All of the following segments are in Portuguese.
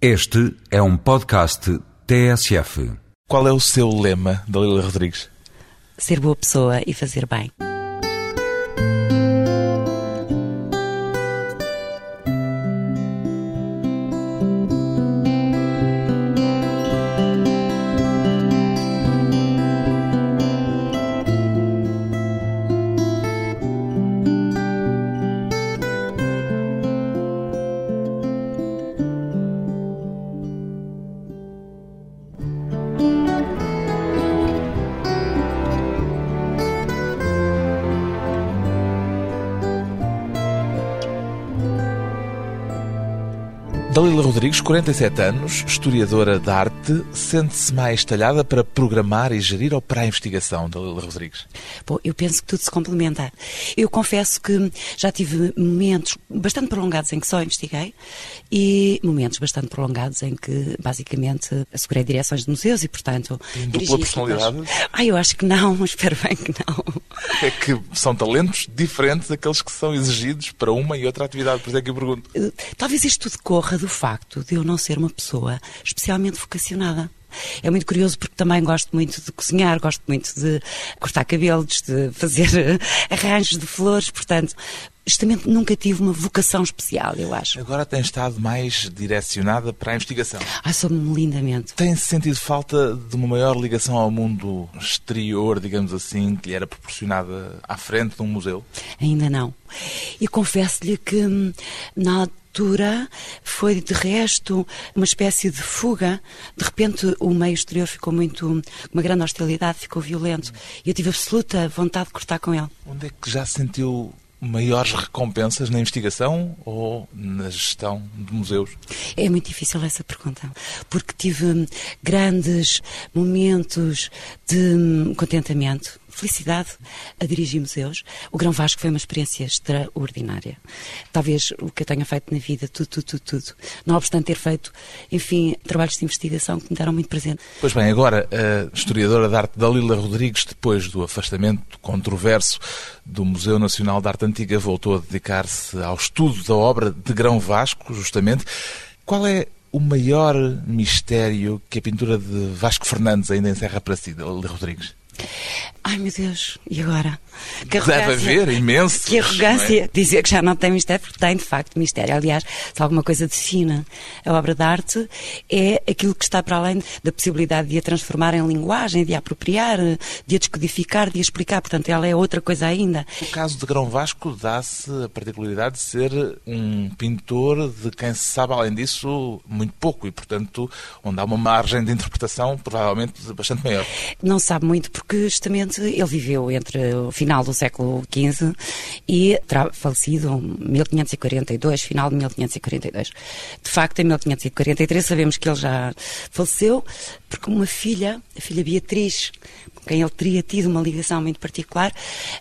Este é um podcast TSF. Qual é o seu lema, Dalila Rodrigues? Ser boa pessoa e fazer bem. 47 anos, historiadora de arte, sente-se mais talhada para programar e gerir ou para a investigação, Dalila Rodrigues? Bom, eu penso que tudo se complementa. Eu confesso que já tive momentos bastante prolongados em que só investiguei e momentos bastante prolongados em que, basicamente, assegurei direções de museus e, portanto... Dupla personalidade? Ah, eu acho que não, espero bem que não. É que são talentos diferentes daqueles que são exigidos para uma e outra atividade, por isso é que eu pergunto. Eh, talvez isto decorra do facto de eu não ser uma pessoa especialmente vocacionada. É muito curioso porque também gosto muito de cozinhar, gosto muito de cortar cabelos, de fazer arranjos de flores, portanto, justamente nunca tive uma vocação especial, eu acho. Agora tem estado mais direcionada para a investigação. Ah, sou-me lindamente. Tem sentido falta de uma maior ligação ao mundo exterior, digamos assim, que lhe era proporcionada à frente de um museu? Ainda não. E confesso-lhe que hum, na altura foi de resto uma espécie de fuga. De repente o meio exterior ficou muito. uma grande hostilidade, ficou violento. E eu tive absoluta vontade de cortar com ele. Onde é que já sentiu maiores recompensas na investigação ou na gestão de museus? É muito difícil essa pergunta, porque tive grandes momentos de hum, contentamento, felicidade a dirigir museus. O Grão Vasco foi uma experiência extraordinária. Talvez o que eu tenha feito na vida, tudo, tudo, tudo, tudo. Não obstante ter feito, enfim, trabalhos de investigação que me deram muito presente. Pois bem, agora a historiadora de arte Dalila Rodrigues, depois do afastamento controverso do Museu Nacional de Arte Antiga, voltou a dedicar-se ao estudo da obra de Grão Vasco, justamente. Qual é o maior mistério que a pintura de Vasco Fernandes ainda encerra para si, Dalila Rodrigues? Ai meu Deus, e agora? Que Deve haver imenso. Que arrogância é? dizer que já não tem mistério, porque tem de facto mistério. Aliás, se alguma coisa define a obra de arte, é aquilo que está para além da possibilidade de a transformar em linguagem, de a apropriar, de a descodificar, de a explicar. Portanto, ela é outra coisa ainda. O caso de Grão Vasco dá-se a particularidade de ser um pintor de quem se sabe, além disso, muito pouco e, portanto, onde há uma margem de interpretação provavelmente bastante maior. Não se sabe muito porque justamente ele viveu entre o final do século XV e terá falecido em 1542, final de 1542. De facto, em 1543 sabemos que ele já faleceu porque uma filha, a filha Beatriz, com quem ele teria tido uma ligação muito particular,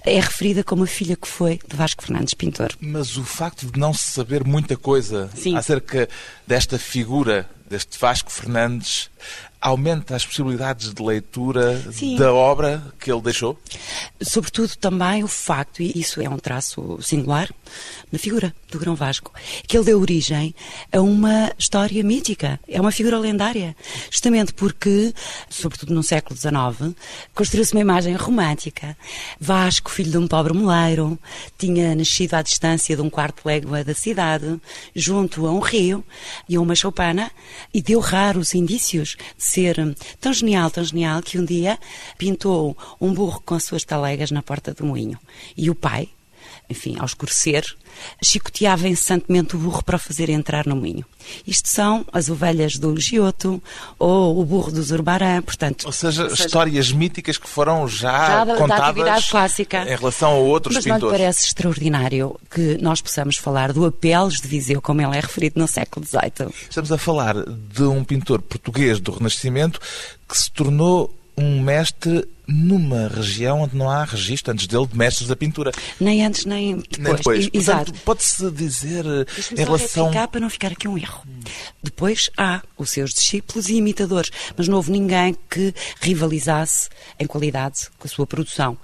é referida como a filha que foi de Vasco Fernandes, pintor. Mas o facto de não se saber muita coisa Sim. acerca desta figura, deste Vasco Fernandes, aumenta as possibilidades de leitura Sim. da obra que ele deixou? Sobretudo também o facto, e isso é um traço singular, na figura do Grão Vasco, que ele deu origem a uma história mítica, é uma figura lendária, justamente porque, sobretudo no século XIX, construiu-se uma imagem romântica. Vasco, filho de um pobre moleiro, tinha nascido à distância de um quarto légua da cidade, junto a um rio e a uma choupana, e deu raros indícios de ser tão genial, tão genial, que um dia pintou um burro com as suas talegas na porta do moinho. E o pai, enfim, ao escurecer, chicoteava incessantemente o burro para o fazer entrar no moinho. Isto são as ovelhas do Giotto ou o burro do Zurbarã, portanto... Ou seja, ou seja histórias míticas que foram já, já da, contadas da em relação a outros Mas pintores. Mas não parece extraordinário que nós possamos falar do Apeles de Viseu, como ele é referido no século XVIII. Estamos a falar de um pintor português do Renascimento que se tornou um mestre numa região onde não há registro antes dele de mestres da pintura. Nem antes, nem depois. Nem depois. Exato. Pode-se dizer eh, em só relação. retificar para não ficar aqui um erro. Depois há os seus discípulos e imitadores, mas não houve ninguém que rivalizasse em qualidade com a sua produção.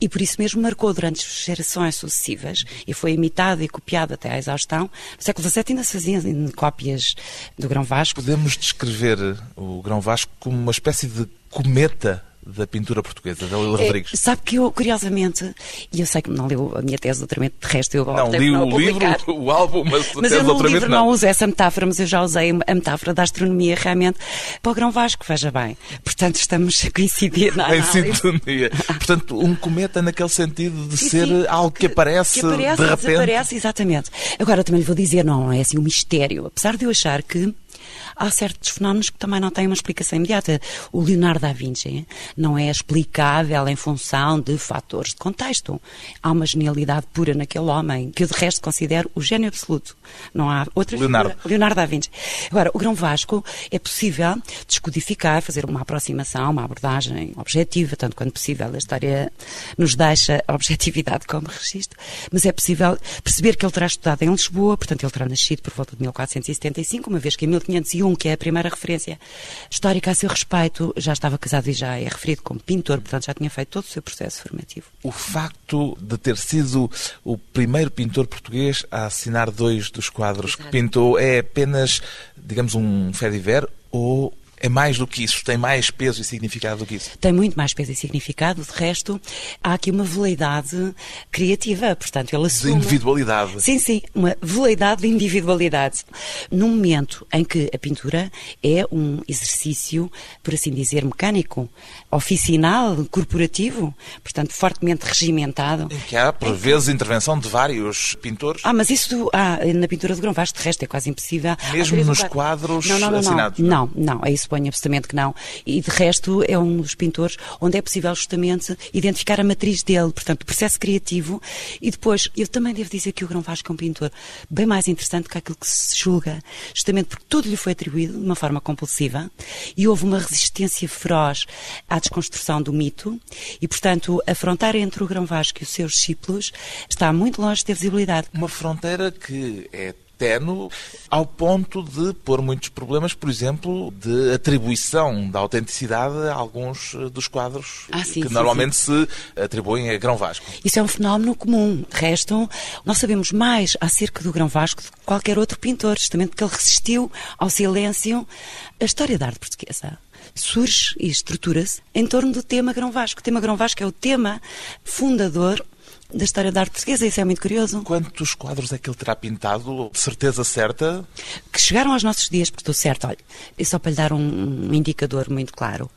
E por isso mesmo marcou durante gerações sucessivas e foi imitado e copiado até à exaustão. No século XVII ainda se faziam cópias do Grão Vasco. Podemos descrever o Grão Vasco como uma espécie de cometa da pintura portuguesa, da Lila É, Rodrigues. sabe que eu, curiosamente, e eu sei que não leu a minha tese de doutoramento, de resto eu Não, li o livro, publicar. o álbum, mas, Mas eu no livro não uso essa metáfora, mas eu já usei a metáfora da astronomia realmente para o Grão Vasco, veja bem. Portanto, estamos a coincidir na Em sintonia. Portanto, um cometa naquele sentido de Sim, ser sim. algo que aparece, que aparece, de repente. desaparece, exatamente. Agora também lhe vou dizer, não é assim um mistério, apesar de eu achar que há certos fenómenos que também não têm uma explicação imediata. O Leonardo da Vinci não é explicável em função de fatores de contexto. Há uma genialidade pura naquele homem, que eu de resto considero o gênio absoluto. Não há outra Leonardo. figura. Leonardo da Vinci. Agora, o Grão Vasco é possível descodificar, fazer uma aproximação, uma abordagem objetiva, tanto quanto possível. A história nos deixa a objetividade como registro, mas é possível perceber que ele terá estudado em Lisboa, portanto, ele terá nascido por volta de 1475, uma vez que em 1501, que é a primeira referência histórica a seu respeito, já estava casado e já é referido como pintor, portanto, já tinha feito todo o seu processo formativo. O facto de ter sido o primeiro pintor português a assinar dois dos quadros que Exato. pintou é apenas, digamos, um fé diver ou é mais do que isso? Tem mais peso e significado do que isso? tem muito mais peso e significado. De resto, há aqui uma veleidade criativa, portanto, ele De assume... individualidade. Sim, sim, uma veleidade de individualidade. Num momento em que a pintura é um exercício, por assim dizer, mecânico, oficinal, corporativo, portanto, fortemente regimentado. Em que há, por vezes, intervenção de vários pintores. Ah, mas isso ah, na pintura de Grão Vasco, de resto, é quase impossível. Mesmo nos quadros não, não, não, assinados, Não, não, não, aí suponho absolutamente que não. E de resto é um dos pintores onde é possível justamente identificar a matriz dele, portanto, o processo criativo. E depois, eu também devo dizer que o Grão Vasco é um pintor bem mais interessante que aquilo que se julga, justamente porque tudo lhe foi atribuído de uma forma compulsiva e houve uma resistência feroz à desconstrução do mito e, portanto, a fronteira entre o Grão Vasco e os seus discípulos está muito longe de ter visibilidade. Uma fronteira que é ténue ao ponto de pôr muitos problemas, por exemplo, de atribuição da autenticidade a alguns eh, dos quadros Ah, sim, que sim, normalmente se atribuem a Grão Vasco. Isso é um fenómeno comum. Resto, nós sabemos mais acerca do Grão Vasco do que qualquer outro pintor, justamente porque ele resistiu ao silêncio. A história da arte portuguesa surge e estrutura-se em torno do tema Grão Vasco. O tema Grão Vasco é o tema fundador da história da arte portuguesa. Isso é muito curioso. Quantos quadros é que ele terá pintado? De certeza certa? que chegaram aos nossos dias, porque estou certo, olha, e só para lhe dar um, indicador muito claro,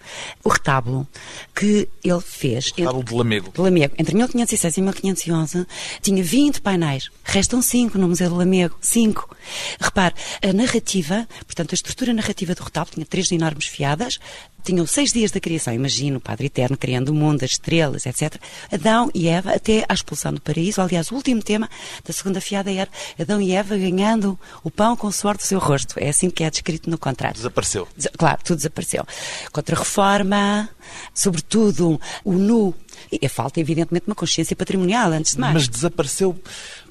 o retábulo que ele fez... Retábulo de Lamego. de Lamego, entre 1506 e 1511, tinha 20 painéis. Restam 5 no Museu do Lamego. 5. Repare, a narrativa, portanto, a estrutura narrativa do retábulo tinha três enormes fiadas, tinham seis dias da criação. Imagino o Padre Eterno criando o mundo, as estrelas, etc. Adão e Eva até à expulsão do paraíso. Aliás, o último tema da segunda fiada era Adão e Eva ganhando o pão com o suor do seu rosto. É assim que é descrito no contrato. Desapareceu. Desa- Claro, tudo desapareceu. Contra-reforma, sobretudo o nu. E a falta, evidentemente, de uma consciência patrimonial, antes de mais. Mas desapareceu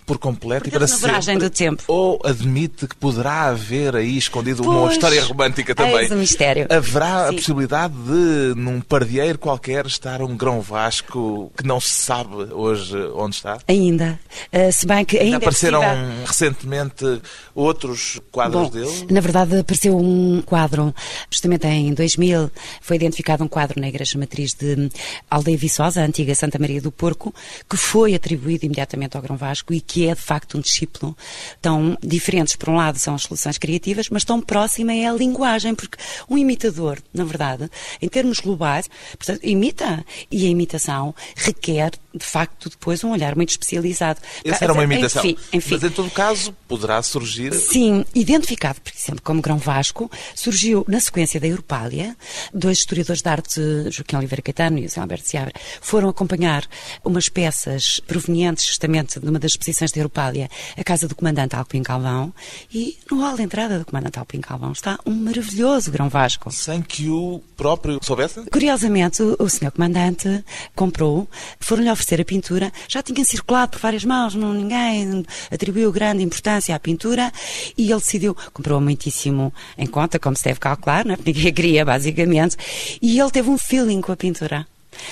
por completo e para sempre. do tempo. Ou admite que poderá haver aí escondido uma Pois, história romântica também. eis o mistério. Haverá a Sim. possibilidade de, num pardieiro qualquer, estar um grão vasco que não se sabe hoje onde está? Ainda. Ah, se bem que ainda é Apareceram possível- recentemente outros quadros Bom, dele? Na verdade, apareceu um quadro, justamente em 2000, foi identificado um quadro na Igreja Matriz de Aldeia Viçosa, a antiga Santa Maria do Porco, que foi atribuído imediatamente ao Grão Vasco e que é, de facto, um discípulo. Tão diferentes, por um lado, são as soluções criativas, mas tão próxima é a linguagem, porque um imitador, na verdade, em termos globais, portanto, imita, e a imitação requer de facto, depois um olhar muito especializado. Essa era uma imitação. Enfim, enfim. Mas em todo caso, poderá surgir. Sim, identificado, por exemplo, como Grão Vasco, surgiu na sequência da Europália. Dois historiadores de arte, Joaquim Oliveira Caetano e José Alberto Seabra, foram acompanhar umas peças provenientes justamente de uma das exposições da Europália, a casa do comandante Alpim Calvão, e no hall de entrada do comandante Alpim Calvão está um maravilhoso Grão Vasco. Sem que o próprio soubesse? Curiosamente, o, o senhor comandante comprou, foram-lhe oferecer a pintura, já tinha circulado por várias mãos, não, ninguém atribuiu grande importância à pintura e ele decidiu, comprou muitíssimo em conta, como se deve calcular, não é? porque ninguém queria, basicamente, e ele teve um feeling com a pintura.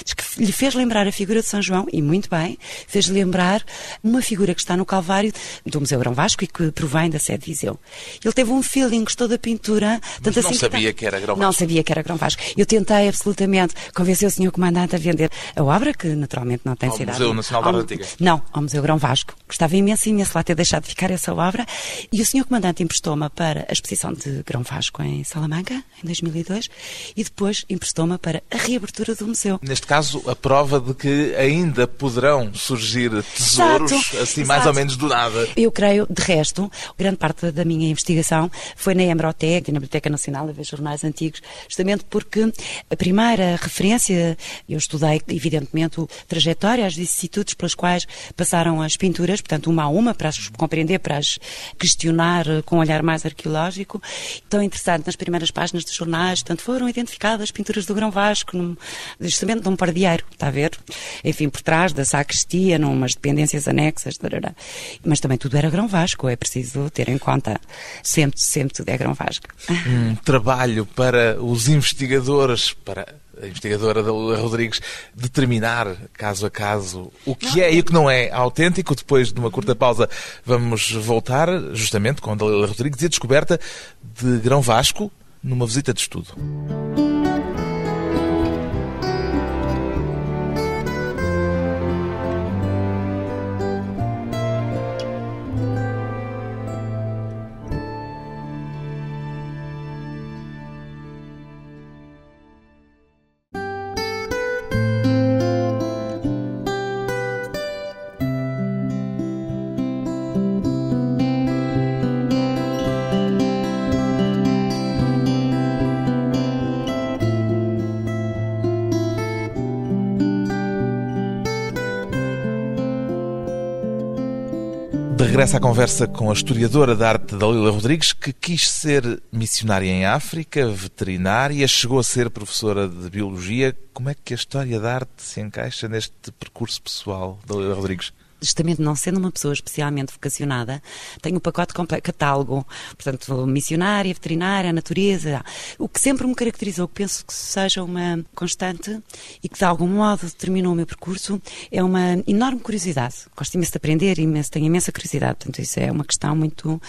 Diz que lhe fez lembrar a figura de São João, e muito bem, fez lembrar uma figura que está no Calvário do Museu Grão Vasco e que provém da sede de Viseu. Ele teve um feeling, gostou da pintura. Mas não assim sabia tá- que era Grão Não Vasco. sabia que era Grão Vasco. Eu tentei absolutamente convencer o senhor comandante a vender a obra, que naturalmente não tem Ao cidade. Museu Nacional da Ao- Antiga. Não, ao Museu Grão Vasco. Gostava imenso, imenso lá ter deixado de ficar essa obra. E o senhor comandante emprestou-me para a exposição de Grão Vasco em Salamanca, em 2002, e depois emprestou-me para a reabertura do museu. Neste caso, a prova de que ainda poderão surgir tesouros, Exato, assim mais exato. ou menos do nada. Eu creio, de resto, grande parte da minha investigação foi na Hemerotec e na Biblioteca Nacional a ver jornais antigos, justamente porque a primeira referência, eu estudei, evidentemente, o trajetória, as vicissitudes pelas quais passaram as pinturas, portanto, uma a uma, para as compreender, para as questionar com um olhar mais arqueológico. Tão interessante, nas primeiras páginas dos jornais, portanto, foram identificadas as pinturas do Grão Vasco, num, justamente num pardieiro, está a ver? Enfim, por trás da sacristia, numas dependências anexas, tarará. mas também tudo era Grão Vasco, é preciso ter em conta. Sempre, sempre tudo é Grão Vasco. Um trabalho para os investigadores, para a investigadora Rodrigues, determinar caso a caso o que é e o que não é autêntico. Depois de uma curta pausa, vamos voltar justamente com a Dalila Rodrigues e a descoberta de Grão Vasco numa visita de estudo. De regresso à conversa com a historiadora da arte Dalila Rodrigues, que quis ser missionária em África, veterinária, chegou a ser professora de biologia. Como é que a história da arte se encaixa neste percurso pessoal, Dalila Rodrigues? Justamente não sendo uma pessoa especialmente vocacionada, tenho o pacote completo, catálogo, portanto, missionária, veterinária, natureza, o que sempre me caracterizou, que penso que seja uma constante e que de algum modo determinou o meu percurso, é uma enorme curiosidade. Gosto imenso de aprender, imenso, tenho imensa curiosidade, portanto, isso é uma questão muito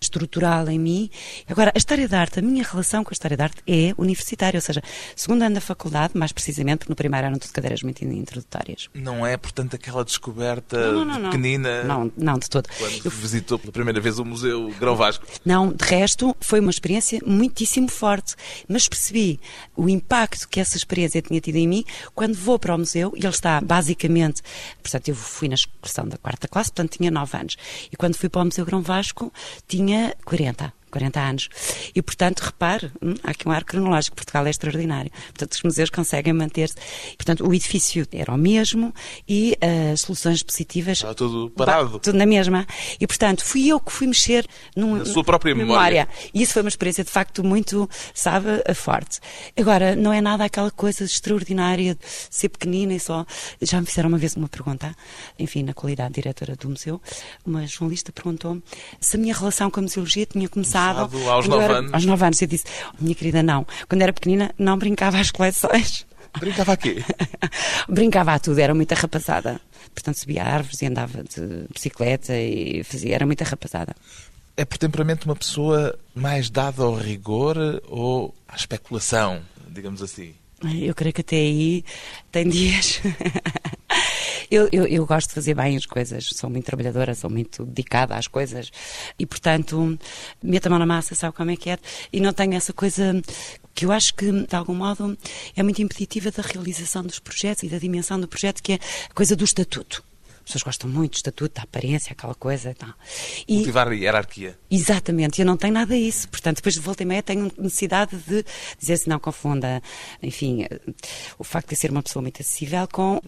estrutural em mim. Agora, a história da arte, a minha relação com a história da arte é universitária, ou seja, segundo ano da faculdade, mais precisamente, porque no primeiro eram tudo cadeiras muito introdutórias. Não é, portanto, aquela descoberta Não, não, não. pequenina Não, não, de todo. quando visitou pela primeira vez o Museu Grão Vasco. Não, de resto, foi uma experiência muitíssimo forte. Mas percebi o impacto que essa experiência tinha tido em mim quando vou para o museu e ele está basicamente. Portanto, eu fui na excursão da quarta classe, portanto tinha 9 anos. E quando fui para o Museu Grão Vasco, tinha 40. 40 anos. E, portanto, repare, hum, há aqui um ar cronológico, Portugal é extraordinário. Portanto, os museus conseguem manter-se. Portanto, o edifício era o mesmo e as soluções positivas... Estava tudo parado. Tudo na mesma. E, portanto, fui eu que fui mexer num, Na sua própria memória. E isso foi uma experiência, de facto, muito, sabe, forte. Agora, não é nada aquela coisa extraordinária de ser pequenina e só... Já me fizeram uma vez uma pergunta, enfim, na qualidade de diretora do museu, uma jornalista perguntou-me se a minha relação com a museologia tinha começado... Aos nove anos. Aos nove anos. Eu disse, oh, minha querida, não. Quando era pequenina, não brincava às coleções. Brincava aqui. Brincava a tudo, era muita rapazada. Portanto, subia a árvores e andava de bicicleta e fazia, era muita rapazada. É por temperamento uma pessoa mais dada ao rigor ou à especulação, digamos assim? Eu creio que até aí tem dias. Eu, eu, eu gosto de fazer bem as coisas, sou muito trabalhadora, sou muito dedicada às coisas e, portanto, meto a mão na massa, sabe como é que é? E não tenho essa coisa que eu acho que, de algum modo, é muito impeditiva da realização dos projetos e da dimensão do projeto, que é a coisa do estatuto. As pessoas gostam muito do estatuto, da aparência, aquela coisa e tal. E, Cultivar a hierarquia. Exatamente, eu não tenho nada disso. Portanto, depois de volta e meia tenho necessidade de dizer se não confunda, enfim, eh, o facto de ser uma pessoa muito acessível com uh,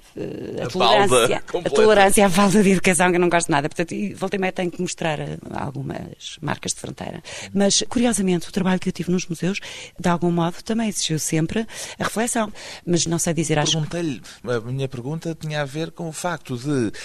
a, A tolerância. balda A completa. tolerância à falta de educação, que eu não gosto de nada. Portanto, e volta e meia tenho que mostrar eh, algumas marcas de fronteira. Mas, curiosamente, o trabalho que eu tive nos museus, de algum modo, também exigiu sempre a reflexão. Mas não sei dizer, acho Perguntei-lhe, a minha pergunta tinha a ver com o facto de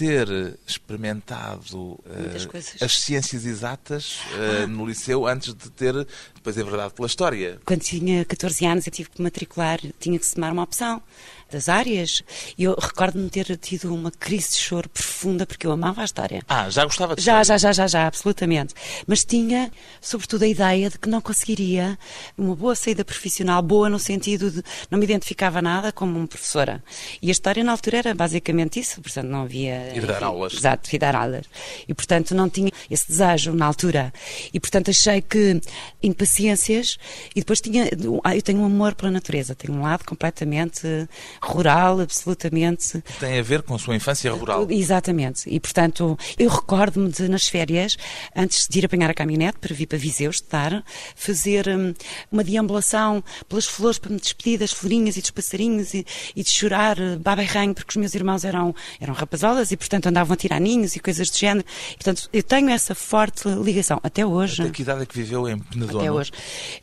ter experimentado coisas. as ciências exatas eh, no liceu antes de ter, depois é verdade, pela história. Quando tinha 14 anos, eu tive que matricular, tinha que se tomar uma opção das áreas. E eu recordo-me ter tido uma crise de choro profunda, porque eu amava a história. Ah, já gostava de Já, história? já, já, já, já, absolutamente. Mas tinha, sobretudo, a ideia de que não conseguiria uma boa saída profissional, boa no sentido de não me identificava nada como uma professora. E a história na altura era basicamente isso, portanto não havia. Ir dar aulas. Exato, ir dar aulas. E portanto não tinha esse desejo na altura. E portanto achei que impaciências e depois tinha. ah, Eu tenho um amor pela natureza, tenho um lado completamente rural, absolutamente. Tem a ver com a sua infância rural. Exatamente. E, portanto, eu recordo-me de, nas férias, antes de ir apanhar a caminhonete para vir para Viseu estudar, fazer hum, uma deambulação pelas flores para me despedir das florinhas e dos passarinhos e, e de chorar eh, baba e ranho, porque os meus irmãos eram, eram rapazolas e, portanto, andavam a tirar ninhos e coisas do género. E, portanto, eu tenho essa forte ligação, até hoje. Até que idade é que viveu em Penedono? Até hoje.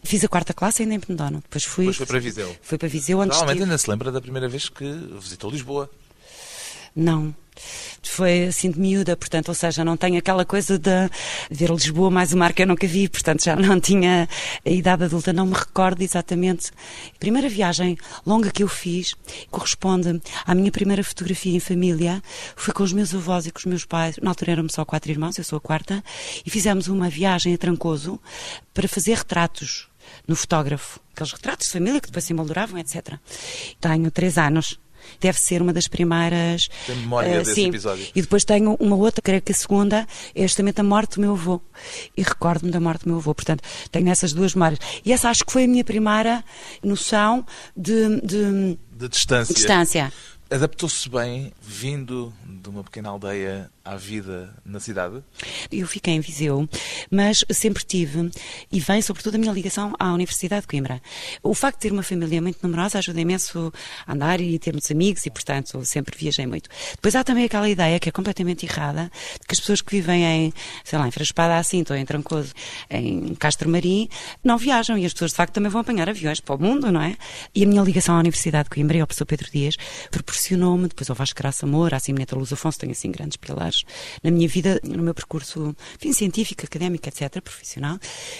Fiz a quarta classe ainda em Penedono. Depois fui. Depois foi para Viseu. Fui para Viseu, onde estive. ainda se lembra da primeira vez que visitou Lisboa. Não. Foi assim de miúda, portanto, ou seja, não tenho aquela coisa de ver Lisboa mais o mar que eu nunca vi, portanto, já não tinha a idade adulta, não me recordo exatamente. A primeira viagem longa que eu fiz corresponde à minha primeira fotografia em família. Foi com os meus avós e com os meus pais. Na altura éramos só quatro irmãos, eu sou a quarta, e fizemos uma viagem a Trancoso para fazer retratos no fotógrafo. Aqueles retratos de família que depois se emolduravam, etc. Tenho três anos. Deve ser uma das primeiras. Tem memória eh, desse sim. episódio? E depois tenho uma outra, creio que a segunda é justamente a morte do meu avô. E recordo-me da morte do meu avô. Portanto, tenho essas duas memórias. E essa acho que foi a minha primeira noção de, de De distância. distância. Adaptou-se bem, vindo de uma pequena aldeia à vida na cidade? Eu fiquei em Viseu, mas sempre tive, e vem sobretudo a minha ligação à Universidade de Coimbra. O facto de ter uma família muito numerosa ajuda imenso a andar e ter muitos amigos e, portanto, sempre viajei muito. Depois há também aquela ideia que é completamente errada, de que as pessoas que vivem em, sei lá, em Fraspada Cinto ou em Trancoso, em Castro Marim, não viajam e as pessoas de facto também vão apanhar aviões para o mundo, não é? E a minha ligação à Universidade de Coimbra e ao professor Pedro Dias proporcionou-me, depois ao Vasco Graça Moura, à Simoneta Luz Afonso, tenho assim grandes pilares na minha vida, no meu percurso enfim, científico, académico, etc., profissional,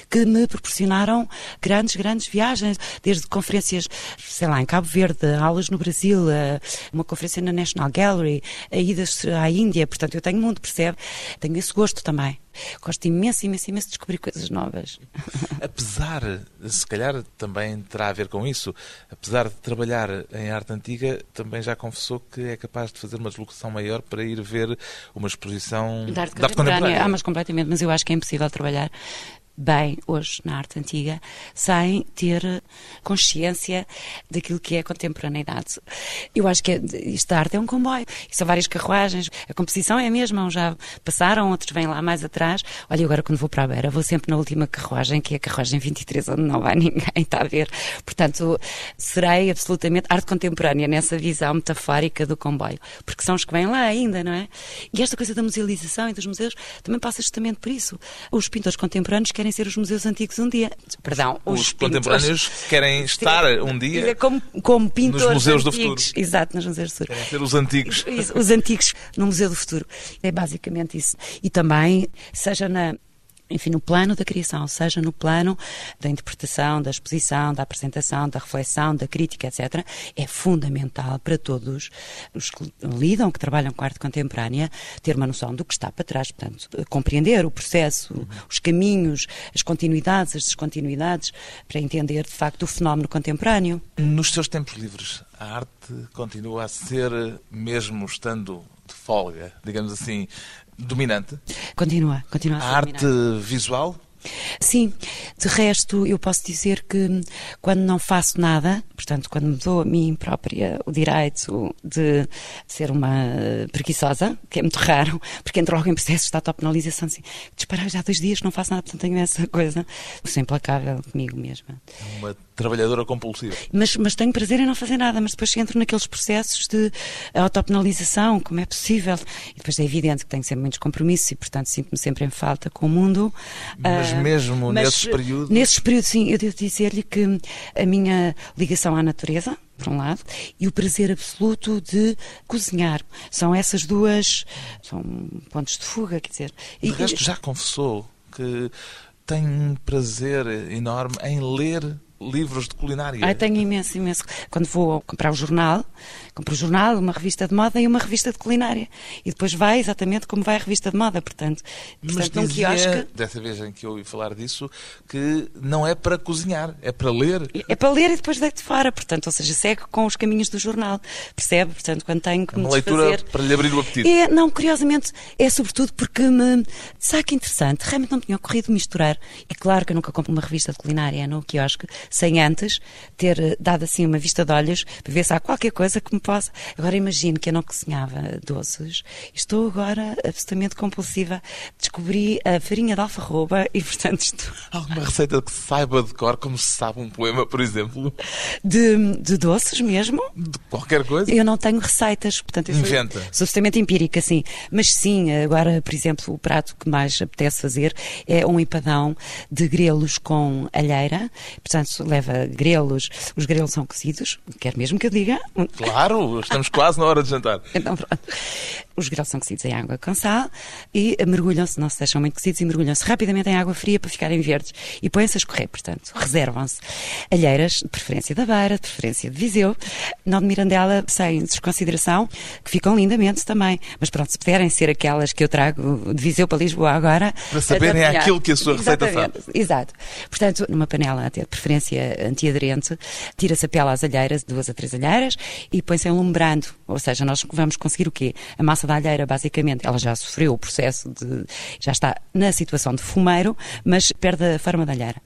que me proporcionaram grandes, grandes viagens, desde conferências, sei lá, em Cabo Verde, aulas no Brasil, uma conferência na National Gallery, a idas à Índia, portanto, eu tenho mundo, percebe? Tenho esse gosto também. Gosto imenso, imenso, imenso de descobrir coisas novas. Apesar, se calhar também terá a ver com isso, apesar de trabalhar em arte antiga, também já confessou que é capaz de fazer uma deslocação maior para ir ver uma exposição De arte contemporânea. Ah, mas completamente. Mas eu acho que é impossível trabalhar bem hoje na arte antiga sem ter consciência daquilo que é a contemporaneidade. Eu acho que é- isto da arte é um comboio. São várias carruagens. A composição é a mesma. Uns já passaram, outros vêm lá mais atrás. Olha, agora quando vou para a Beira, vou sempre na última carruagem, que é a carruagem 23, onde não vai ninguém, está a ver. Portanto, serei absolutamente arte contemporânea nessa visão metafórica do comboio. Porque são os que vêm lá ainda, não é? E esta coisa da musealização e dos museus também passa justamente por isso. Os pintores contemporâneos querem ser os museus antigos um dia. Perdão, Os, os, contemporâneos querem estar um dia como, como pintores museus do antigos. futuro. Exato, nos museus do futuro. querem ser os antigos. Isso, os antigos no Museu do Futuro. É basicamente isso. E também, seja na enfim, no plano da criação, seja no plano da interpretação, da exposição, da apresentação, da reflexão, da crítica, etc., é fundamental para todos os que lidam, que trabalham com arte contemporânea, ter uma noção do que está para trás, portanto, compreender o processo, uhum. os caminhos, as continuidades, as descontinuidades, para entender, de facto, o fenómeno contemporâneo. Nos seus tempos livres, a arte continua a ser, mesmo estando de folga, digamos assim, dominante? Continua, continua a A arte visual? Sim, de resto eu posso dizer que quando não faço nada, portanto quando me dou a mim própria o direito de ser uma preguiçosa, que é muito raro, porque entro logo em processo de autopenalização, assim, disparar já há dois dias que não faço nada, portanto tenho essa coisa, sou implacável comigo mesma. Uma trabalhadora compulsiva. Mas, mas tenho prazer em não fazer nada, mas depois entro naqueles processos de autopenalização, como é possível, e depois é evidente que tenho sempre muitos compromissos e, portanto, sinto-me sempre em falta com o mundo. Mas uh, mesmo mas, nesses períodos? Nesses períodos, sim, eu devo dizer-lhe que a minha ligação à natureza, por um lado, e o prazer absoluto de cozinhar. São essas duas, são pontos de fuga, quer dizer. De e, resto, já confessou que tem um prazer enorme em ler livros de culinária. Ah, tenho imenso, imenso. Quando vou comprar o jornal, compro o jornal, uma revista de moda e uma revista de culinária. E depois vai exatamente como vai a revista de moda, portanto. portanto Mas dizia, quiosque... dessa vez em que eu ouvi falar disso, que não é para cozinhar, é para ler. É para ler e depois deito fora, portanto, ou seja, segue com os caminhos do jornal. Percebe? Portanto, quando tenho que é uma me leitura desfazer... para lhe abrir o apetite. É, não, curiosamente, é sobretudo porque me... Sabe que interessante? Realmente não me tinha ocorrido misturar. É claro que eu nunca compro uma revista de culinária no quiosque sem antes ter eh, dado assim uma vista de olhos para ver se há qualquer coisa que me possa. Agora imagino que eu não cozinhava doces. Estou agora absolutamente compulsiva. Descobri a farinha de alfarroba e, portanto, estou. Alguma receita que saiba de cor, como se sabe um poema, por exemplo? De, de doces mesmo? De qualquer coisa? Eu não tenho receitas, portanto, eu Inventa. sou absolutamente empírica, sim. Mas sim, agora, por exemplo, o prato que mais apetece fazer é um empadão de grelos com alheira. Portanto, leva grelos. Os grelos são cozidos, quer mesmo que eu diga. Claro, estamos quase na hora de jantar. Então, pronto. Os grelos são cozidos em água com sal e mergulham-se, não se deixam muito cozidos, e mergulham-se rapidamente em água fria para ficarem verdes e põem-se a escorrer, portanto, reservam-se. Alheiras, de preferência da Beira, de preferência de Viseu, não de Mirandela, sem desconsideração, que ficam lindamente também. Mas pronto, se puderem ser aquelas que eu trago de Viseu para Lisboa agora. Para saberem aquilo que a sua receita faz. Exato. Portanto, numa panela a ter preferência antiaderente, tira-se a pele às alheiras, duas a três alheiras, e põe-se enlumbrando. Ou seja, nós vamos conseguir o quê? A massa da alheira, basicamente, ela já sofreu o processo de. já está na situação de fumeiro, mas perde a forma da alheira.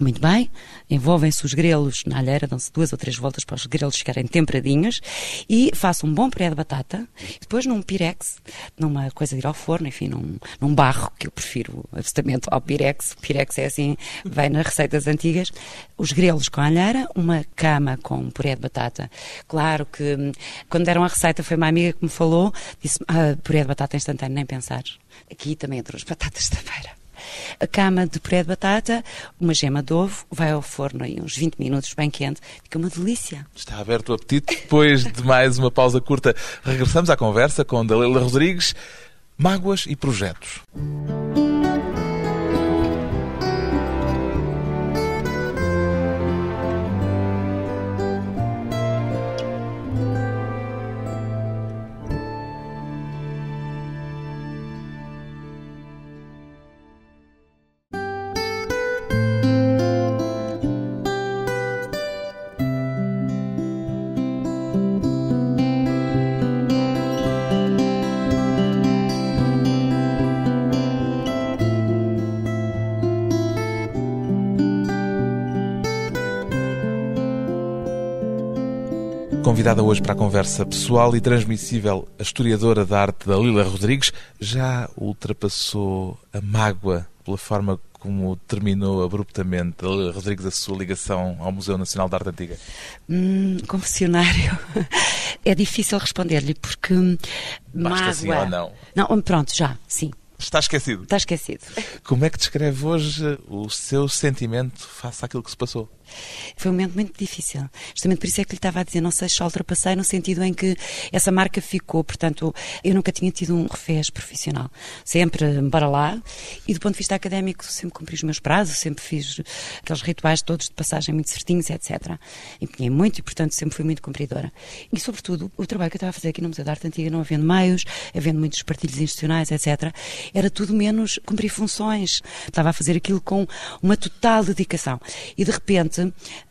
Muito bem, envolvem-se os grelos na alheira, dão-se duas ou três voltas para os grelos ficarem temperadinhos e faço um bom puré de batata, depois num pirex, numa coisa de ir ao forno, enfim, num, num barro, que eu prefiro absolutamente ao pirex, o pirex é assim, vem nas receitas antigas, os grelos com a alheira, uma cama com puré de batata. Claro que hum, quando deram a receita foi uma amiga que me falou, disse ah, puré de batata instantâneo, nem pensar. Aqui também entram as batatas da feira a cama de puré de batata, uma gema de ovo, vai ao forno aí uns 20 minutos, bem quente, fica uma delícia. Está aberto o apetite. Depois de mais uma pausa curta, regressamos à conversa com Dalila Rodrigues, mágoas e projetos. Convidada hoje para a conversa pessoal e transmissível, a historiadora da arte da Lila Rodrigues já ultrapassou a mágoa pela forma como terminou abruptamente Lila Rodrigues a sua ligação ao Museu Nacional de Arte Antiga? Hum, confessionário. É difícil responder-lhe porque Basta mágoa... sim ou não? Não, pronto, já, sim. Está esquecido. Está esquecido. Como é que descreve hoje o seu sentimento face àquilo que se passou? Foi um momento muito difícil. Justamente por isso é que lhe estava a dizer, não sei se ultrapassei, no sentido em que essa marca ficou. Portanto, eu nunca tinha tido um revés profissional. Sempre para lá. E do ponto de vista académico, sempre cumpri os meus prazos, sempre fiz aqueles rituais todos de passagem muito certinhos, etc. Empenhei muito e, portanto, sempre fui muito cumpridora. E, sobretudo, o trabalho que eu estava a fazer aqui no Museu da Arte Antiga, não havendo meios, havendo muitos partilhos institucionais, etc., era tudo menos cumprir funções. Estava a fazer aquilo com uma total dedicação. E, de repente,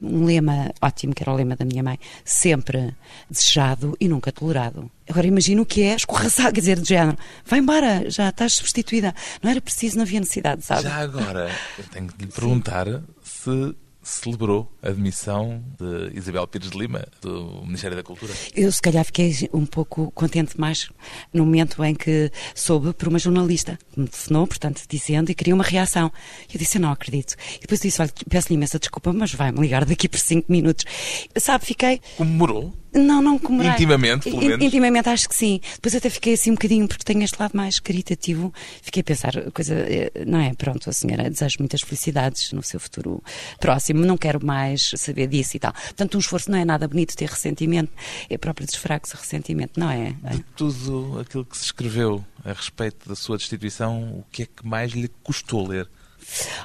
um lema ótimo, que era o lema da minha mãe, sempre desejado e nunca tolerado. Agora imagino o que é escorraçar, quer dizer, de género, vai embora, já estás substituída. Não era preciso, não havia necessidade, sabe? Já agora, eu tenho que lhe perguntar se celebrou a admissão de Isabel Pires de Lima, do Ministério da Cultura? Eu, se calhar, fiquei um pouco contente mais no momento em que soube por uma jornalista que me telefonou, portanto, dizendo e queria uma reação. Eu disse, eu não acredito. E depois disse, olha, peço-lhe imensa desculpa, mas vai-me ligar daqui por cinco minutos. Sabe, fiquei... Comemorou? Não, não comemorar. Intimamente, pelo menos? Intimamente, acho que sim. Depois até fiquei assim um bocadinho, porque tenho este lado mais caritativo. Fiquei a pensar, coisa, eh, não é? Pronto, a senhora desejo muitas felicidades no seu futuro próximo, não quero mais saber disso e tal. Portanto, um esforço não é nada bonito ter ressentimento, é próprio desfrago-se ressentimento, não é? De tudo aquilo que se escreveu a respeito da sua destituição, o que é que mais lhe custou ler?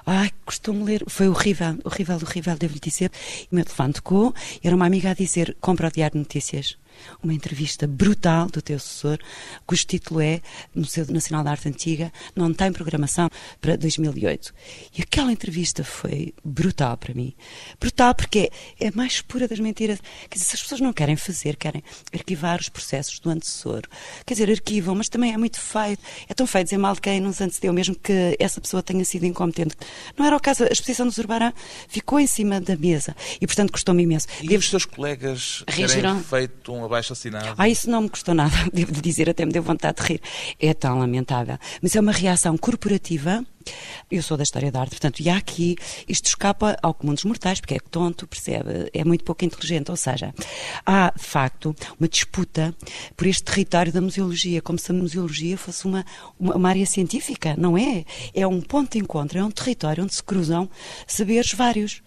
Ai, custou-me ler. Foi horrível, horrível, horrível, devo-lhe dizer. E o meu telefone tocou, era uma amiga a dizer: compra o Diário de Notícias uma entrevista brutal do teu assessor, cujo título é Museu Nacional da Arte Antiga, não tem programação para 2008. E aquela entrevista foi brutal para mim. Brutal porque é, é mais pura das mentiras. Quer dizer, se as pessoas não querem fazer, querem arquivar os processos do antecessor, quer dizer, arquivam, mas também é muito feio. É tão feio dizer mal de quem nos antecedeu, mesmo que essa pessoa tenha sido incompetente. Não era o caso, a exposição do Zurbará ficou em cima da mesa e, portanto, custou-me imenso. E Devo... os seus colegas terem feito um abaixo assinado. Ah, isso não me custou nada, devo dizer, até me deu vontade de rir. É tão lamentável. Mas é uma reação corporativa eu sou da história da arte, portanto, e há aqui, isto escapa ao comum dos mortais, porque é tonto, percebe? É muito pouco inteligente. Ou seja, há, de facto, uma disputa por este território da museologia, como se a museologia fosse uma, uma, uma área científica. Não é. É um ponto de encontro, é um território onde se cruzam saberes vários.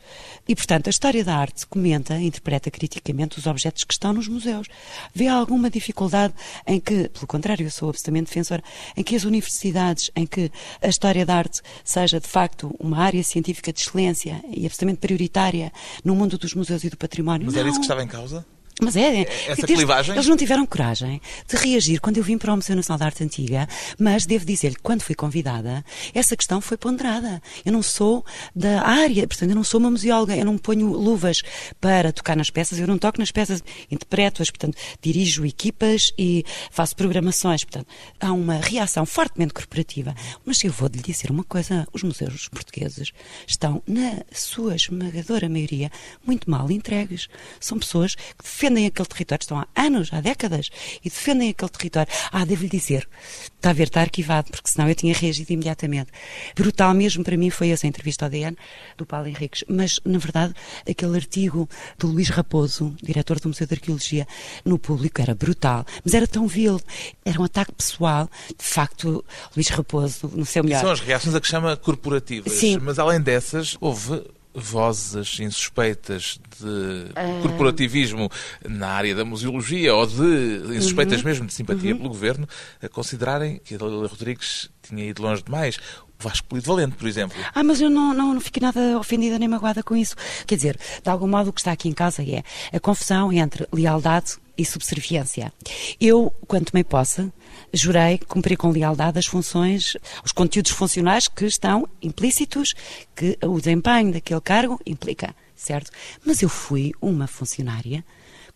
E, portanto, a história da arte comenta, interpreta criticamente os objetos que estão nos museus. Vê alguma dificuldade em que, pelo contrário, eu sou absolutamente defensora, em que as universidades, em que a história da arte arte seja, de facto, uma área científica de excelência e absolutamente prioritária no mundo dos museus e do património. Mas não. era isso que estava em causa? Mas é, Essa clivagem? Eles não tiveram coragem de reagir quando eu vim para o Museu Nacional da Arte Antiga, mas devo dizer que quando fui convidada, essa questão foi ponderada. Eu não sou da área, portanto, eu não sou uma museóloga, eu não ponho luvas para tocar nas peças, eu não toco nas peças, interpreto-as, portanto, dirijo equipas e faço programações. Portanto, há uma reação fortemente corporativa. Mas eu vou lhe dizer uma coisa: os museus portugueses estão, na sua esmagadora maioria, muito mal entregues. São pessoas que defendem aquele território, estão há anos, há décadas, e defendem aquele território. Ah, devo-lhe dizer, está a ver, está arquivado, porque senão eu tinha reagido imediatamente. Brutal mesmo para mim foi essa entrevista ao DN do Paulo Henriques, mas, na verdade, aquele artigo do Luís Raposo, diretor do Museu de Arqueologia, no público era brutal, mas era tão vil, era um ataque pessoal. De facto, Luís Raposo, no seu melhor. São as reações a que chama corporativas, Sim. mas além dessas, houve vozes insuspeitas de uh... corporativismo na área da museologia ou de insuspeitas uhum. mesmo de simpatia uhum. pelo governo, a considerarem que a Dalila Rodrigues tinha ido longe demais. O Vasco Polido Valente, por exemplo. Ah, mas eu não, não, não fiquei nada ofendida nem magoada com isso. Quer dizer, de algum modo o que está aqui em casa é a confusão entre lealdade e subserviência. Eu, quando tomei posse, jurei cumprir com lealdade as funções, os conteúdos funcionais que estão implícitos, que o desempenho daquele cargo implica, certo? Mas eu fui uma funcionária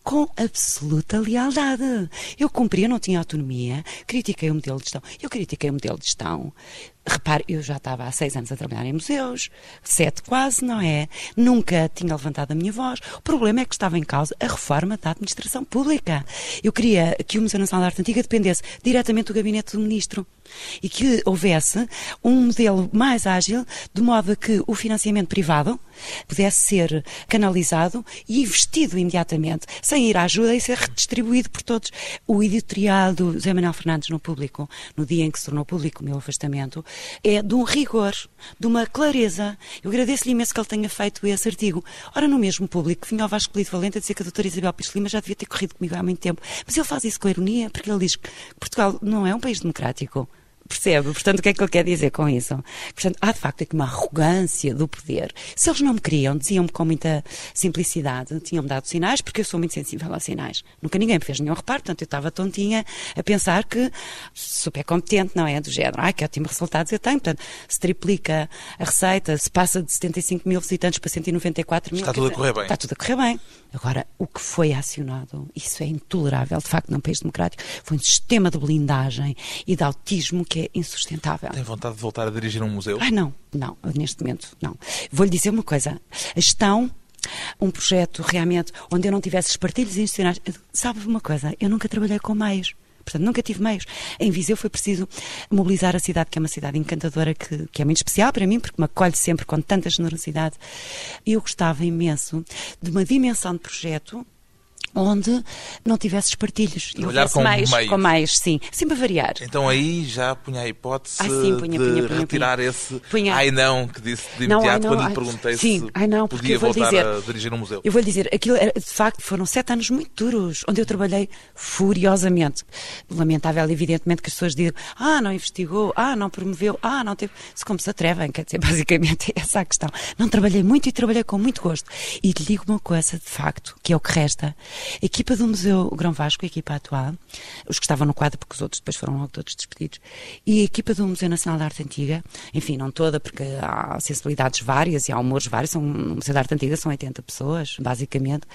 com absoluta lealdade. Eu cumpria, não tinha autonomia, critiquei o modelo de gestão. Eu critiquei o modelo de gestão Repare, eu já estava há seis anos a trabalhar em museus, sete quase, não é? Nunca tinha levantado a minha voz. O problema é que estava em causa a reforma da administração pública. Eu queria que o Museu Nacional da Arte Antiga dependesse diretamente do gabinete do ministro e que houvesse um modelo mais ágil, de modo a que o financiamento privado pudesse ser canalizado e investido imediatamente, sem ir à ajuda e ser redistribuído por todos. O editorial do José Manuel Fernandes no público, no dia em que se tornou público o meu afastamento, é de um rigor, de uma clareza. Eu agradeço-lhe imenso que ele tenha feito esse artigo. Ora, no mesmo público, vinha o Vasco Polito Valente a dizer que a doutora Isabel Pires Lima já devia ter corrido comigo há muito tempo. Mas ele faz isso com ironia, porque ele diz que Portugal não é um país democrático. Percebe? Portanto, o que é que ele quer dizer com isso? Portanto, há de facto aqui uma arrogância do poder. Se eles não me queriam, diziam-me com muita simplicidade, tinham-me dado sinais, porque eu sou muito sensível aos sinais. Nunca ninguém me fez nenhum reparo, portanto, eu estava tontinha a pensar que super competente, não é? Do género, ai, que ótimo resultados eu tenho. Portanto, se triplica a receita, se passa de 75 mil visitantes para 194 mil. Está tudo a correr bem. Está tudo a correr bem. Agora, o que foi acionado, isso é intolerável, de facto, num país democrático, foi um sistema de blindagem e de autismo que é insustentável. Tem vontade de voltar a dirigir um museu? Ah, não, não, neste momento, não. Vou-lhe dizer uma coisa. A gestão um projeto realmente onde eu não tivesse espartilhos institucionais. Sabe uma coisa? Eu nunca trabalhei com meios. Portanto, nunca tive meios. Em Viseu foi preciso mobilizar a cidade, que é uma cidade encantadora, que, que é muito especial para mim, porque me acolhe sempre com tanta generosidade. Eu gostava imenso de uma dimensão de projeto onde não tivesse espartilhos. Trabalhar com mais, meios. com mais, sim. Sempre a variar. Então aí já punha a hipótese Ai, sim, punha, de punha, punha, retirar esse Punha. ai não que disse de Não, imediato ai, não, quando lhe perguntei sim, se ai, não, podia voltar dizer- a dirigir um museu. Eu vou lhe dizer, aquilo era, de facto, foram sete anos muito duros, onde eu trabalhei furiosamente. Lamentável, evidentemente, que as pessoas digam, ah, não investigou, ah, não promoveu, ah, não teve. Se como se atrevem, quer dizer, basicamente é essa a questão. Não trabalhei muito e trabalhei com muito gosto. E lhe digo uma coisa, de facto, que é o que resta. Equipa do Museu Grão Vasco, a equipa atual, os que estavam no quadro, porque os outros depois foram logo todos despedidos, e a equipa do Museu Nacional de Arte Antiga, enfim, não toda, porque há sensibilidades várias e há humores vários, são, no Museu da Arte Antiga são 80 pessoas, basicamente.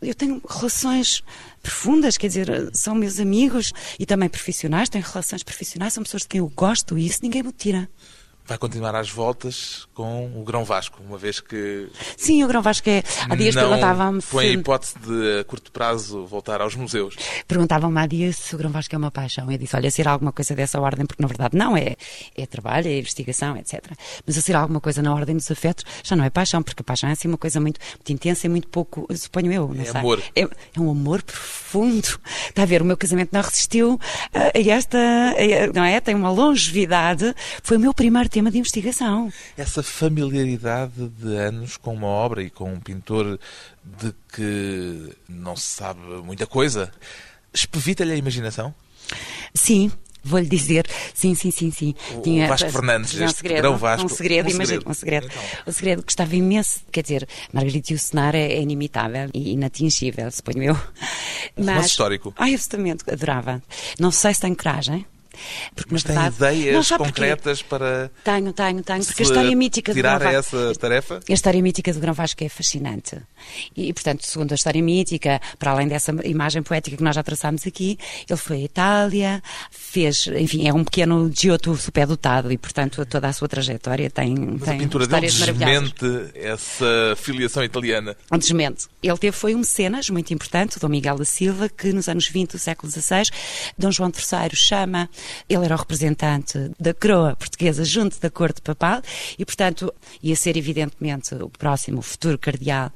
Eu tenho relações profundas, quer dizer, são meus amigos e também profissionais, tenho relações profissionais, são pessoas de quem eu gosto e isso ninguém me tira. Vai continuar às voltas com o Grão Vasco, uma vez que Sim, o Grão Vasco é. Há dias perguntavam-me põe a se. hipótese de, a curto prazo, voltar aos museus. Perguntavam-me há dias se o Grão Vasco é uma paixão. Eu disse, olha, ser alguma coisa dessa ordem, porque na verdade não é. É trabalho, é investigação, etc. Mas a ser alguma coisa na ordem dos afetos já não é paixão, porque a paixão é assim uma coisa muito, muito intensa e muito pouco, suponho eu, não É sei. amor. É, é um amor profundo. Está a ver, o meu casamento não resistiu a esta, a- não é? Tem uma longevidade. Foi o meu primeiro tema de investigação. Essa familiaridade de anos com uma obra e com um pintor de que não se sabe muita coisa, espevita-lhe a imaginação? Sim. Vou-lhe dizer, sim, sim, sim, sim. O Vasco Fernandes, tinha um este segredo, Vasco. um segredo, Um imagina, segredo. um segredo. Então. O segredo gostava imenso, quer dizer, Margarida Yourcenar é, é inimitável e inatingível, suponho eu. Um romance histórico. Ai, absolutamente, adorava. Não sei se tenho coragem, porque Mas tem verdade... ideias concretas para Tenho, tenho, tenho, porque a história mítica do tirar Grão Vasco... essa tarefa? A história mítica do Grão Vasco é fascinante. E, portanto, segundo a história mítica, para além dessa imagem poética que nós já traçámos aqui, ele foi à Itália, fez, enfim, é um pequeno Giotto superdotado e, portanto, toda a sua trajetória tem, Mas tem a pintura dele desmente essa filiação italiana. Desmente. Ele teve, foi um mecenas muito importante, Dom Miguel da Silva, que nos anos 20 do século XVI, Dom João III chama, ele era o representante da coroa portuguesa junto da corte papal e, portanto, ia ser evidentemente o próximo futuro cardeal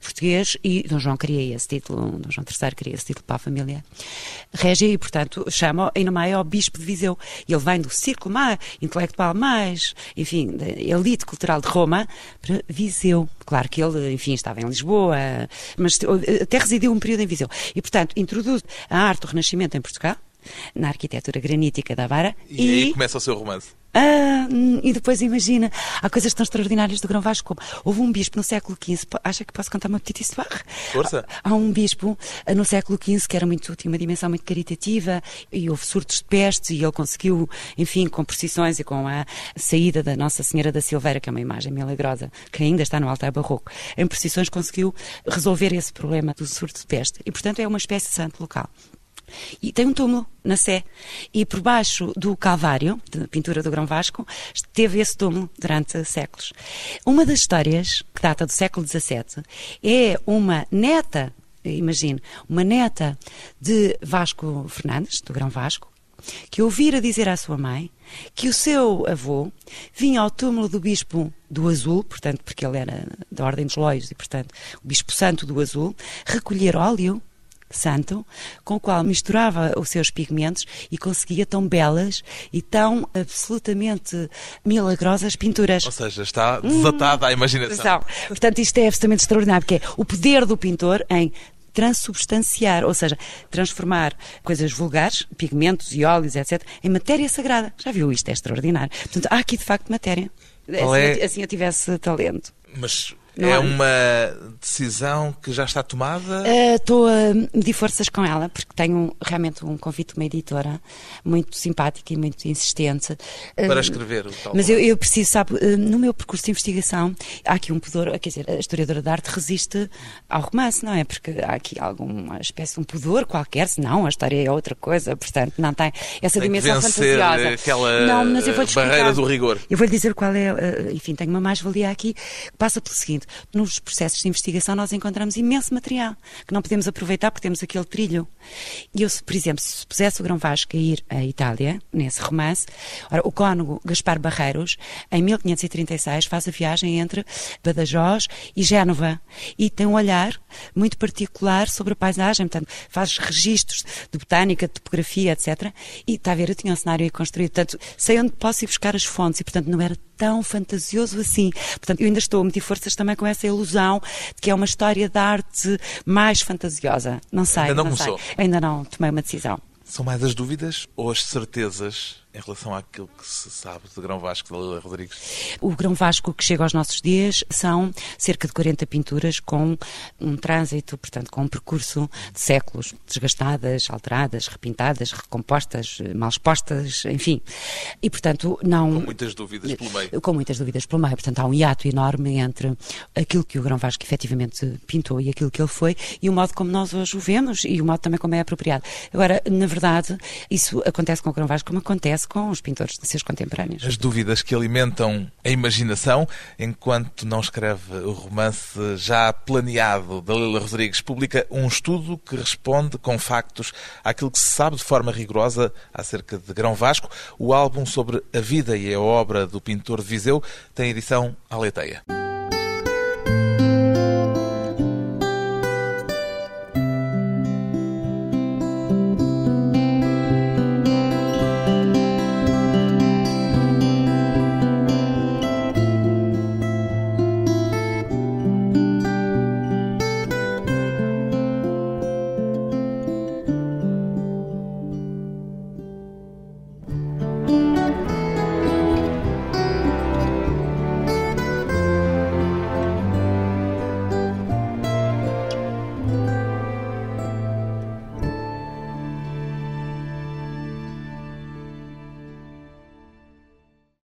português e Dom João queria esse título, Dom João III queria esse título para a família régia e, portanto, chama ainda mais ao Bispo de Viseu. Ele vem do círculo mais intelectual mais, enfim, da elite cultural de Roma para Viseu. Claro que ele, enfim, estava em Lisboa, mas até residiu um período em Viseu. E, portanto, introduz a arte do Renascimento em Portugal, na arquitetura granítica da Vara. E, aí começa o seu romance. Ah, hum, e depois imagina, há coisas tão extraordinárias do Grão Vasco como houve um bispo no século XV, acha que posso contar uma petite história? Força. Há um bispo ah, no século XV que era muito, tinha uma dimensão muito caritativa e houve surtos de pestes e ele conseguiu, enfim, com procissões e com a saída da Nossa Senhora da Silveira, que é uma imagem milagrosa, que ainda está no altar barroco, em procissões conseguiu resolver esse problema do surto de peste e, portanto, é uma espécie de santo local. E tem um túmulo na Sé. E por baixo do Calvário, da pintura do Grão Vasco, teve esse túmulo durante séculos. Uma das histórias, que data do século XVII, é uma neta, imagine, uma neta de Vasco Fernandes, do Grão Vasco, que ouvira dizer à sua mãe que o seu avô vinha ao túmulo do bispo do Azul, portanto, porque ele era da Ordem dos Loios e, portanto, o bispo santo do Azul, recolher óleo santo, com o qual misturava os seus pigmentos e conseguia tão belas e tão absolutamente milagrosas pinturas. Ou seja, está desatada a imaginação. Portanto, isto é absolutamente extraordinário, porque é o poder do pintor em transubstanciar, ou seja, transformar coisas vulgares, pigmentos e óleos, etc., em matéria sagrada. Já viu isto? É extraordinário. Portanto, há aqui de facto matéria. Assim, é- eu, assim eu tivesse talento. Mas Não é há- uma decisão que já está tomada? Eh, Estou a medir forças com ela, porque tenho realmente um convite de uma editora muito simpática e muito insistente. Para Eh, escrever o tal Mas eu, eu preciso, sabe, eh, no meu percurso de investigação, há aqui um pudor, quer dizer, a historiadora de arte resiste ao romance, não é? Porque há aqui alguma espécie de um pudor qualquer, senão a história é outra coisa, portanto, não tem essa Tem dimensão fantasiosa. aquela, não, mas eu vou eh, barreira do rigor. Eu vou-lhe dizer qual é, eh, enfim, tenho uma mais-valia aqui, que passa pelo seguinte: nos processos de investigação nós encontramos imenso material que não podemos aproveitar porque temos aquele trilho. E eu, por exemplo, se pusesse o Grão Vasco a ir à Itália, nesse romance, ora, o cônego Gaspar Barreiros, em 1536, faz a viagem entre Badajoz e Génova e tem um olhar muito particular sobre a paisagem, portanto, faz registros de botânica, de topografia, etc. E está a ver, eu tinha um cenário aí construído, portanto, sei onde posso ir buscar as fontes e, portanto, não era tão fantasioso assim. Portanto, eu ainda estou a meter forças também com essa ilusão de que é uma história de arte mais fantasiosa. Não sei. Ainda não sei. começou. Ainda não tomei uma decisão. São mais as dúvidas ou as certezas em relação àquilo que se sabe de Grão Vasco da Lila Rodrigues? O Grão Vasco que chega aos nossos dias são cerca de 40 pinturas com um trânsito, portanto, com um percurso de séculos, desgastadas, alteradas, repintadas, recompostas, mal expostas, enfim. E, portanto, não... Com muitas dúvidas pelo meio. Com muitas dúvidas pelo meio. Portanto, há um hiato enorme entre aquilo que o Grão Vasco efetivamente pintou e aquilo que ele foi e o modo como nós hoje o vemos e o modo também como é apropriado. Agora, na verdade, isso acontece com o Grão Vasco como acontece com os pintores de seus contemporâneos. As dúvidas que alimentam a imaginação, enquanto não escreve o romance já planeado da Lila Rodrigues, publica um estudo que responde com factos àquilo que se sabe de forma rigorosa acerca de Grão Vasco. O álbum sobre a vida e a obra do pintor de Viseu tem edição à leiteia.